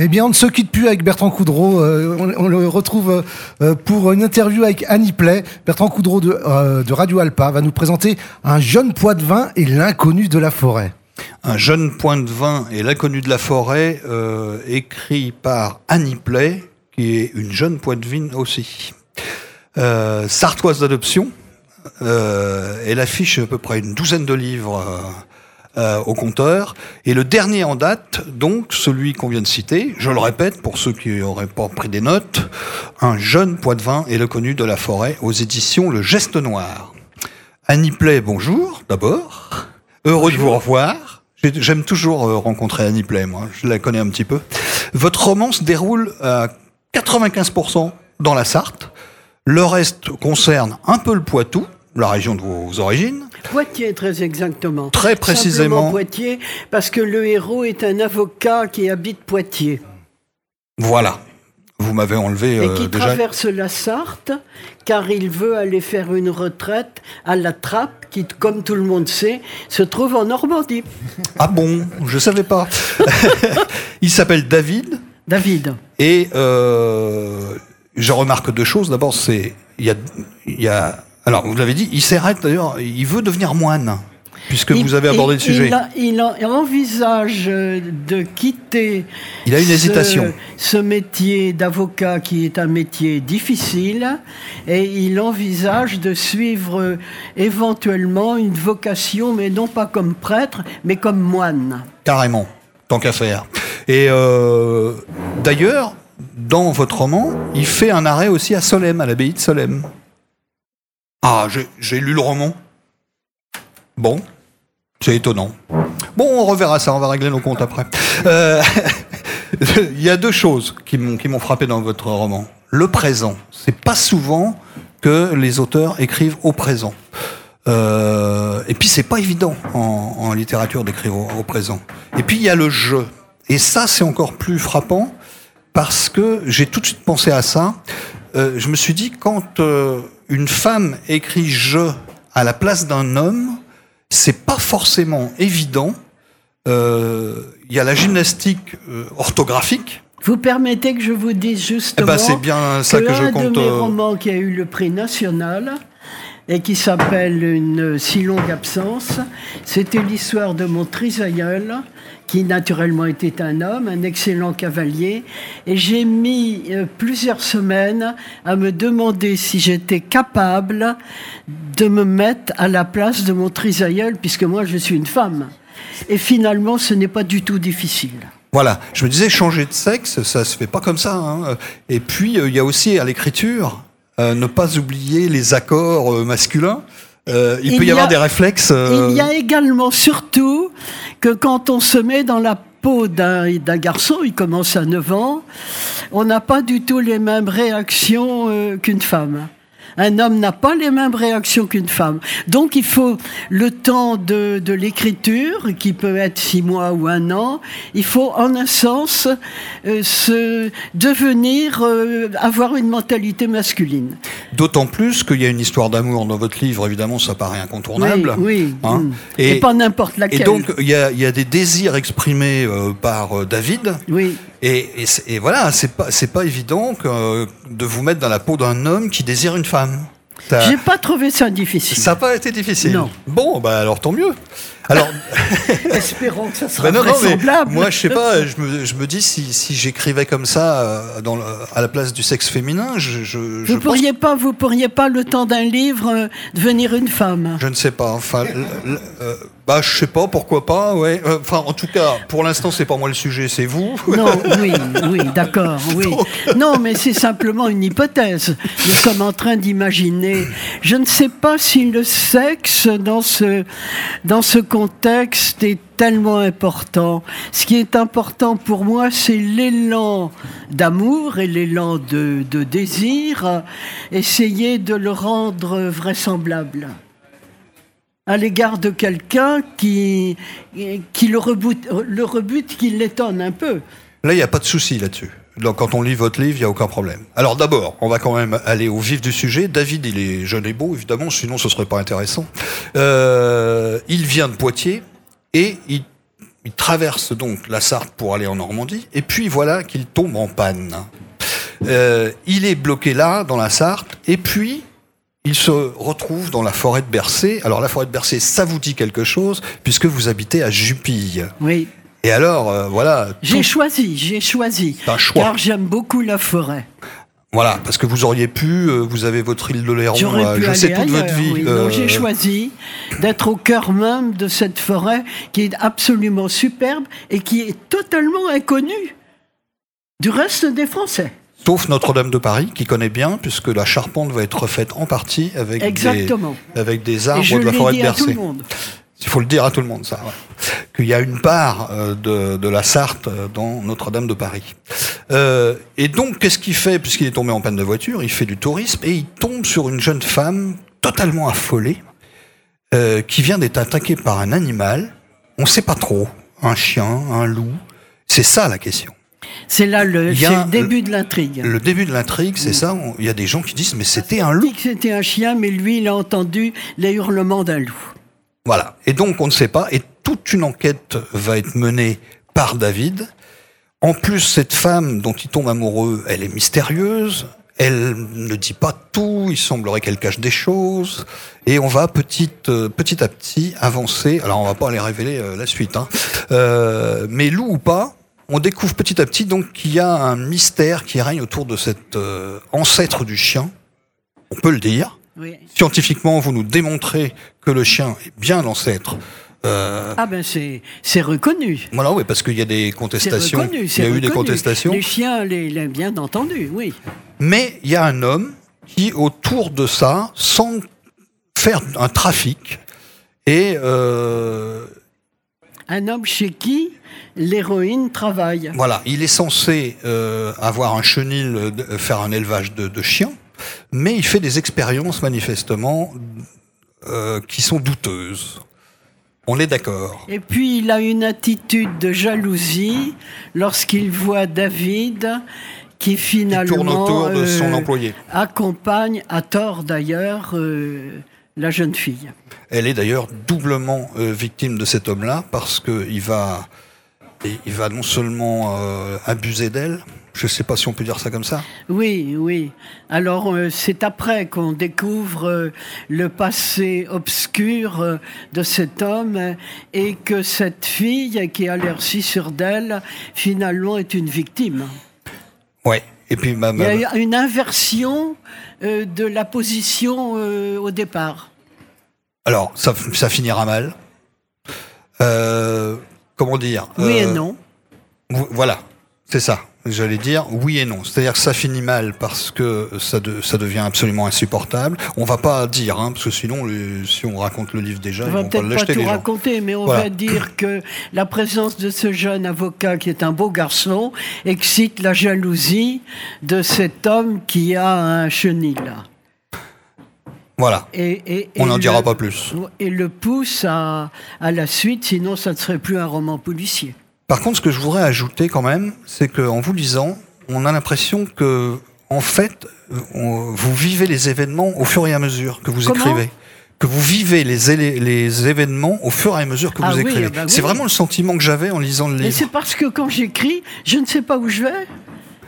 Eh bien, on ne se quitte plus avec Bertrand Coudreau. Euh, on, le retrouve euh, pour une interview avec Annie Play. Bertrand Coudreau de, euh, Radio Alpa va nous présenter un jeune poids de vin et l'inconnu de la forêt. Un jeune point de vin et l'inconnu de la forêt, écrit par Annie Play, qui est une jeune poids de aussi. sartoise d'adoption. elle affiche à peu près une douzaine de livres euh, au compteur. Et le dernier en date, donc celui qu'on vient de citer, je le répète pour ceux qui n'auraient pas pris des notes, un jeune poids de vin et le connu de la forêt aux éditions Le Geste Noir. Annie Play, bonjour d'abord. Heureux de vous revoir. J'aime toujours euh, rencontrer Annie Play, moi. Je la connais un petit peu. Votre roman se déroule à 95% dans la Sarthe. Le reste concerne un peu le Poitou, la région de vos origines. Poitiers, très exactement. Très précisément. Simplement Poitiers, parce que le héros est un avocat qui habite Poitiers. Voilà. Vous m'avez enlevé Et qui euh, traverse la Sarthe, car il veut aller faire une retraite à la Trappe, qui, comme tout le monde sait, se trouve en Normandie. Ah bon? Je ne savais pas. il s'appelle David. David. Et euh, je remarque deux choses. D'abord, c'est il y a, y a alors, vous l'avez dit, il s'arrête d'ailleurs, il veut devenir moine, puisque vous avez abordé le sujet. Il, envisage de quitter. Il a une hésitation. Ce métier d'avocat qui est un métier difficile, et il envisage de suivre éventuellement une vocation, mais non pas comme prêtre, mais comme moine. Carrément, tant qu'à faire. Et euh, d'ailleurs, dans votre roman, il fait un arrêt aussi à Solem, à l'abbaye de Solem. Ah, j'ai lu le roman. Bon, c'est étonnant. Bon, on reverra ça, on va régler nos comptes après. Euh, il y a deux choses qui m'ont frappé dans votre roman. Le présent. C'est pas souvent que les auteurs écrivent au présent. Euh, et puis c'est pas évident en, littérature d'écrire au, présent. Et puis il y a le jeu. Et ça c'est encore plus frappant parce que j'ai tout de suite pensé à ça. Euh, je me suis dit quand une femme écrit je à la place d'un homme, c'est pas forcément évident. Euh, il y a la gymnastique euh, orthographique. Vous permettez que je vous dise justement eh ben, c'est bien ça que, je un compte. de mes euh, romans qui a eu le prix national et qui s'appelle Une si longue absence, c'était l'histoire de mon trisaïeul qui naturellement était un homme, un excellent cavalier. Et j'ai mis euh, plusieurs semaines à me demander si j'étais capable de me mettre à la place de mon trisaïeul, puisque moi je suis une femme. Et finalement, ce n'est pas du tout difficile. Voilà, je me disais changer de sexe, ça se fait pas comme ça. Hein. Et puis euh, il y a aussi à l'écriture ne pas oublier les accords masculins. Euh, il, peut y, avoir des réflexes. Il y a également, surtout, que quand on se met dans la peau d'un garçon, il commence à 9 ans, on n'a pas du tout les mêmes réactions euh, qu'une femme. Un homme n'a pas les mêmes réactions qu'une femme. Donc il faut le temps de, de l'écriture, qui peut être six mois ou un an. Il faut en un sens euh, se devenir, euh, avoir une mentalité masculine. D'autant plus qu'il y a une histoire d'amour dans votre livre, évidemment, ça paraît incontournable. Oui, hein. mm. et, pas n'importe laquelle. Et donc il y a, y a, des désirs exprimés euh, par David. Oui. Et, et, voilà, c'est pas pas évident que, de vous mettre dans la peau d'un homme qui désire une femme. J'ai pas trouvé ça difficile. Ça n'a pas été difficile. Non. Bon, bah alors tant mieux. Alors, espérons que ça sera bah vraisemblable. moi, je sais pas. Je me, je me dis si, si j'écrivais comme ça euh, dans à la place du sexe féminin, je. je vous pourriez pas, vous pourriez pas le temps d'un livre euh, devenir une femme. Je ne sais pas. Enfin, euh, bah, je sais pas, pourquoi pas, ouais. Euh, enfin, en tout cas, pour l'instant, c'est pas moi le sujet, c'est vous. Non, oui, oui, d'accord, oui. Non, mais c'est simplement une hypothèse. Nous sommes en train d'imaginer. Je ne sais pas si le sexe, dans ce, dans ce contexte, est tellement important. Ce qui est important pour moi, c'est l'élan d'amour et l'élan de, de désir. Essayer de le rendre vraisemblable à l'égard de quelqu'un qui, qui le rebute, le rebute, qui l'étonne un peu. Là, il n'y a pas de souci là-dessus. Quand on lit votre livre, il n'y a aucun problème. Alors d'abord, on va quand même aller au vif du sujet. David, il est jeune et beau, évidemment, sinon ce serait pas intéressant. Euh, il vient de Poitiers et il, il traverse donc la Sarthe pour aller en Normandie, et puis voilà qu'il tombe en panne. Euh, il est bloqué là, dans la Sarthe, et puis il se retrouve dans la forêt de Bercé. Alors la forêt de Bercé, ça vous dit quelque chose, puisque vous habitez à Jupille. Oui. Et alors, euh, voilà. J'ai choisi, j'ai choisi. C'est un choix. Car j'aime beaucoup la forêt. Voilà, parce que vous auriez pu, euh, vous avez votre île de Léron, euh, pu je sais toute votre vie. oui. euh, Non, j'ai choisi d'être au cœur même de cette forêt qui est absolument superbe et qui est totalement inconnue du reste des Français. Sauf Notre-Dame de Paris, qui connaît bien, puisque la charpente va être refaite en partie avec, Exactement. des, avec des arbres de la forêt de Bercé. Il faut le dire à tout le monde, ça. ouais. Qu'il y a une part euh, de, de la Sarthe euh, dans Notre-Dame de Paris. Euh, et donc, qu'est-ce qu'il fait? Puisqu'il est tombé en panne de voiture, il fait du tourisme et il tombe sur une jeune femme totalement affolée euh, qui vient d'être attaquée par un animal. On ne sait pas trop. Un chien, un loup. C'est ça la question. C'est là le, début de l'intrigue. Le début de l'intrigue, c'est ça. On- Il y a des gens qui disent, mais c'était un Il loup. dit que c'était un chien, mais lui, il a entendu les hurlements d'un loup. Voilà. Et donc, on ne sait pas. Et toute une enquête va être menée par David. En plus, cette femme dont il tombe amoureux, elle est mystérieuse. Elle ne dit pas tout. Il semblerait qu'elle cache des choses. Et on va petit, euh, petit à petit avancer. Alors, on va pas aller révéler euh, la suite. Hein. Euh, mais loup ou pas, on découvre petit à petit donc qu'il y a un mystère qui règne autour de cet ancêtre du chien. On peut le dire. Oui. Scientifiquement, vous nous démontrez que le chien est bien l'ancêtre. Euh, Ah ben c'est c'est reconnu. voilà, oui, parce qu'il y a des contestations. reconnu. il y a eu des contestations. Les chiens, les, les- bien entendu, oui. Mais il y a un homme qui, autour de ça, semble faire un trafic. Et euh, Un homme chez qui l'héroïne travaille. voilà, il est censé euh, avoir un chenil, faire un élevage de, de chiens, mais il fait des expériences manifestement euh, qui sont douteuses. On est d'accord. Et puis il a une attitude de jalousie lorsqu'il voit David qui Qui finalement tourne autour de son euh, employé. accompagne, à tort d'ailleurs, euh, la jeune fille. Elle est d'ailleurs doublement victime de cet homme-là parce qu'il va, il va non seulement abuser d'elle, je ne sais pas si on peut dire ça comme ça, Oui, oui. Alors euh, c'est après qu'on découvre euh, le passé obscur euh, de cet homme et que cette fille qui a l'air si sûre d'elle, finalement est une victime. ouais. Et puis ma, Il ma- y a une inversion de la position au départ. alors ça, ça finira mal. Comment dire? Oui et non. vo- Voilà, c'est ça. J'allais dire oui et non. C'est-à-dire que ça finit mal parce que ça, de- ça devient absolument insupportable. On va pas dire, hein, parce que sinon, si on raconte le livre déjà, On ils va vont pas peut-être pas l'acheter tout les gens. raconter, mais on Voilà. va dire que la présence de ce jeune avocat qui est un beau garçon excite la jalousie de cet homme qui a un chenil. Voilà. Et, et- On n'en dira pas plus. Et le pousse à, à la suite, sinon ça ne serait plus un roman policier. Par contre, ce que je voudrais ajouter quand même, c'est qu'en vous lisant, on a l'impression que, en fait, on- vous vivez les événements au fur et à mesure que vous Comment écrivez. Que vous vivez les, événements au fur et à mesure que Ah vous oui, écrivez. ah bah oui. C'est vraiment le sentiment que j'avais en lisant le Et livre. c'est parce que quand j'écris, je ne sais pas où je vais,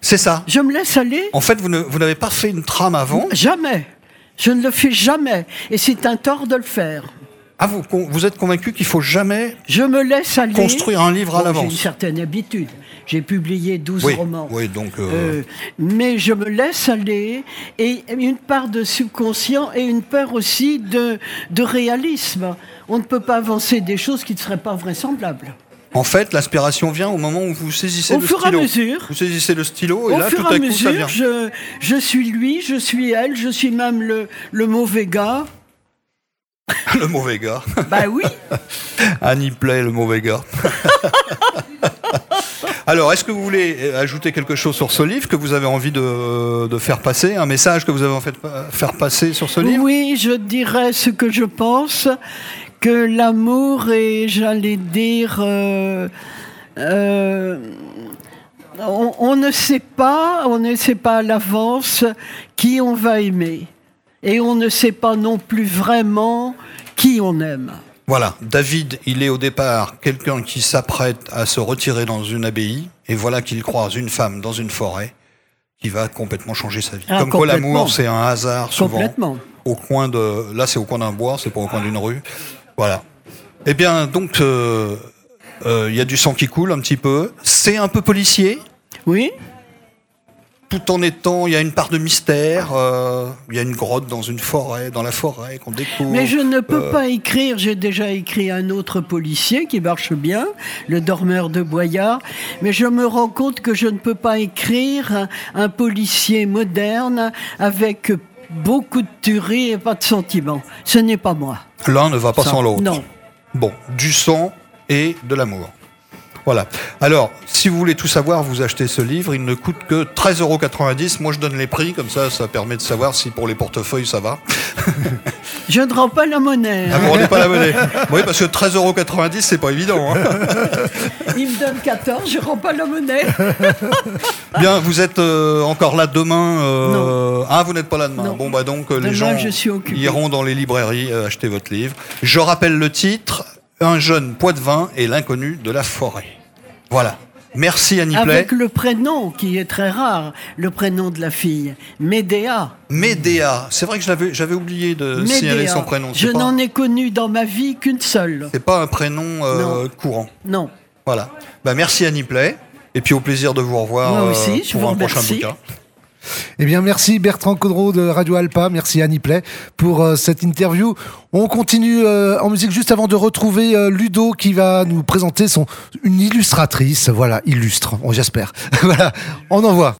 C'est ça. je me laisse aller. En fait, vous ne- vous n'avez pas fait une trame avant. Jamais. Je ne le fais jamais. Et c'est un tort de le faire. Ah, vous, êtes convaincu qu'il faut jamais Je me laisse aller. construire un livre à Bon, J'ai une l'avance. certaine habitude. J'ai publié 12 Oui, romans. oui, donc. euh, Euh, mais je me laisse aller et une part de subconscient et une part aussi de, de réalisme. On ne peut pas avancer des choses qui ne seraient pas vraisemblables. En fait, l'inspiration vient au moment où vous saisissez Au le fur et à stylo. mesure. Vous saisissez le stylo et Au là, fur tout et à à coup, ça vient. mesure, je, je suis lui, je suis elle, je suis même le, le mauvais gars. le mauvais gars. Bah oui. Annie Play, le mauvais gars. Alors, est-ce que vous voulez ajouter quelque chose sur ce livre que vous avez envie de, de faire passer, un message que vous avez en fait euh, faire passer sur ce livre? Oui, je dirais ce que je pense, que l'amour est, j'allais dire, euh, euh, on, on ne sait pas, on ne sait pas à l'avance qui on va aimer. Et on ne sait pas non plus vraiment qui on aime. Voilà, David, il est au départ quelqu'un qui s'apprête à se retirer dans une abbaye, et voilà qu'il croise une femme dans une forêt qui va complètement changer sa vie. Ah, Comme quoi l'amour, c'est un hasard souvent. Complètement. Au coin de, là, c'est au coin d'un bois, c'est pas au coin d'une rue. Voilà. Eh bien, donc, euh, euh, il y a du sang qui coule un petit peu. C'est un peu policier, Oui, tout en étant, il y a une part de mystère. euh, Il y a une grotte dans une forêt, dans la forêt qu'on découvre. mais je ne Euh. peux pas écrire. J'ai déjà écrit un autre policier qui marche bien, Le Dormeur de Boyard. Mais je me rends compte que je ne peux pas écrire un, un policier moderne avec beaucoup de tuerie et pas de sentiments. Ce n'est pas moi. L'un ne va pas Ça, sans l'autre. Non. Bon, du sang et de l'amour. Voilà. Alors, si vous voulez tout savoir, vous achetez ce livre. Il ne coûte que 13,90 euros. Moi, je donne les prix, comme ça, ça permet de savoir si pour les portefeuilles, ça va. Je ne rends pas la monnaie. Ah, vous rendez pas la monnaie Oui, parce que 13,90 euros, c'est pas évident. hein. Il me donne 14, je ne rends pas la monnaie. Bien, vous êtes euh, encore là demain euh, Ah, vous n'êtes pas là demain. Non. Bon, bah donc, euh, les gens je suis occupé. iront dans les librairies euh, acheter votre livre. Je rappelle le titre Un jeune poids-de-vin et l'inconnu de la forêt. Voilà. Merci Annie Play. Avec le prénom qui est très rare, le prénom de la fille, Médéa. Médéa. C'est vrai que je l'avais- j'avais oublié de signaler Médéa. son prénom. Je pas, n'en ai connu dans ma vie qu'une seule. c'est pas un prénom euh, courant. Non. Voilà. Bah, merci Annie Play. Et puis au plaisir de vous revoir Moi euh, je pour vous un prochain bouquin. Eh bien, merci Bertrand Caudreau de Radio Alpa, merci Annie Play pour euh, cette interview. On continue euh, en musique juste avant de retrouver euh, Ludo qui va nous présenter son une illustratrice, voilà, illustre, j'espère. voilà, on envoie.